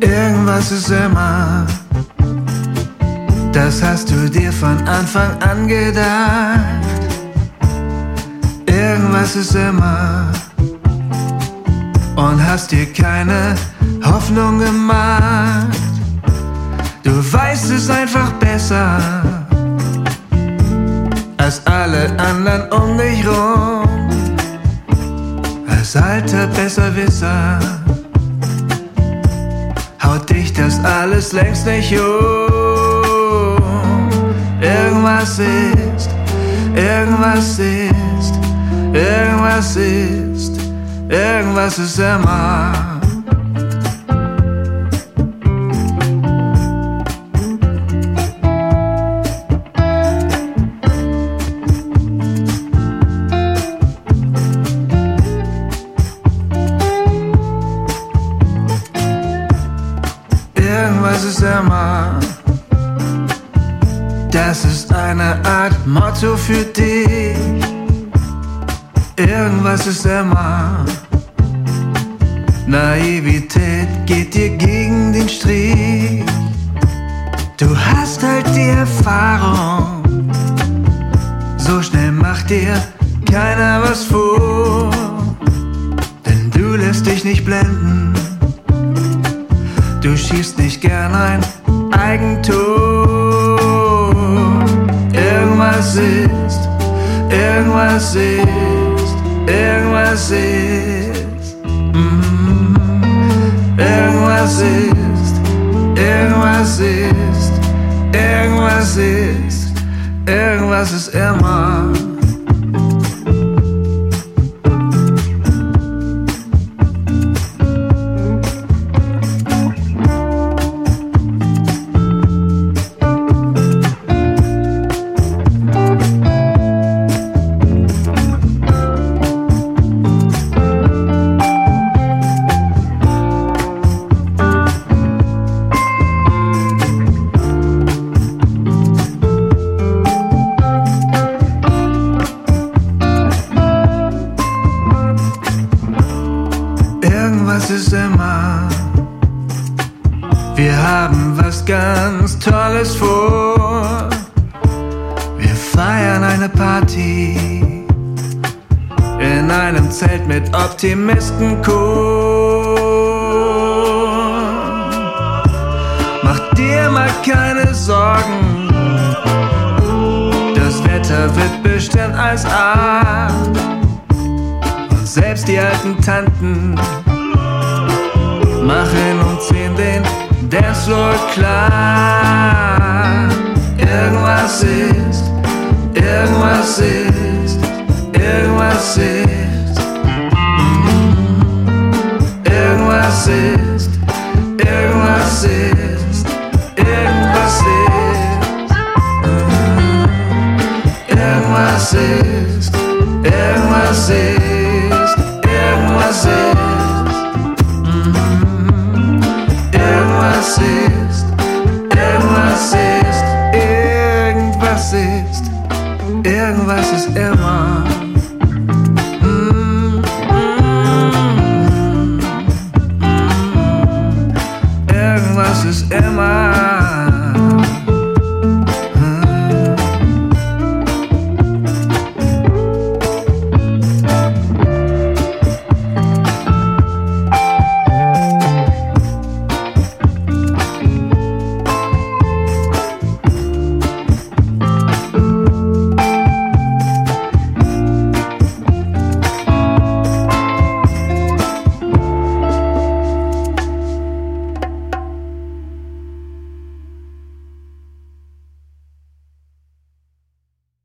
Irgendwas ist immer, das hast du dir von Anfang an gedacht. Irgendwas ist immer und hast dir keine Hoffnung gemacht. Du weißt es einfach besser als alle anderen um dich rum. Als alter Besserwisser haut dich das alles längst nicht um. Irgendwas ist, irgendwas ist, irgendwas ist, irgendwas ist immer. Irgendwas ist immer. Das ist eine Art Motto für dich. Irgendwas ist immer. Naivität geht dir gegen den Strich. Du hast halt die Erfahrung. So schnell macht dir keiner was vor. Denn du lässt dich nicht blenden. Du schießt nicht gern ein Eigentor. Irgendwas ist, irgendwas ist, irgendwas ist. Mm. Irgendwas ist, irgendwas ist, irgendwas ist, irgendwas ist immer. Irgendwas ist immer. Wir haben was ganz Tolles vor. Wir feiern eine Party in einem Zelt mit Optimistenchor. Mach dir mal keine Sorgen. Das Wetter wird bestimmt als A. Und selbst die alten Tanten machen uns in den Dancefloor klar. Irgendwas ist, irgendwas ist, irgendwas ist. Mhm. Irgendwas ist, irgendwas ist, irgendwas ist. Mhm. Irgendwas ist, irgendwas ist.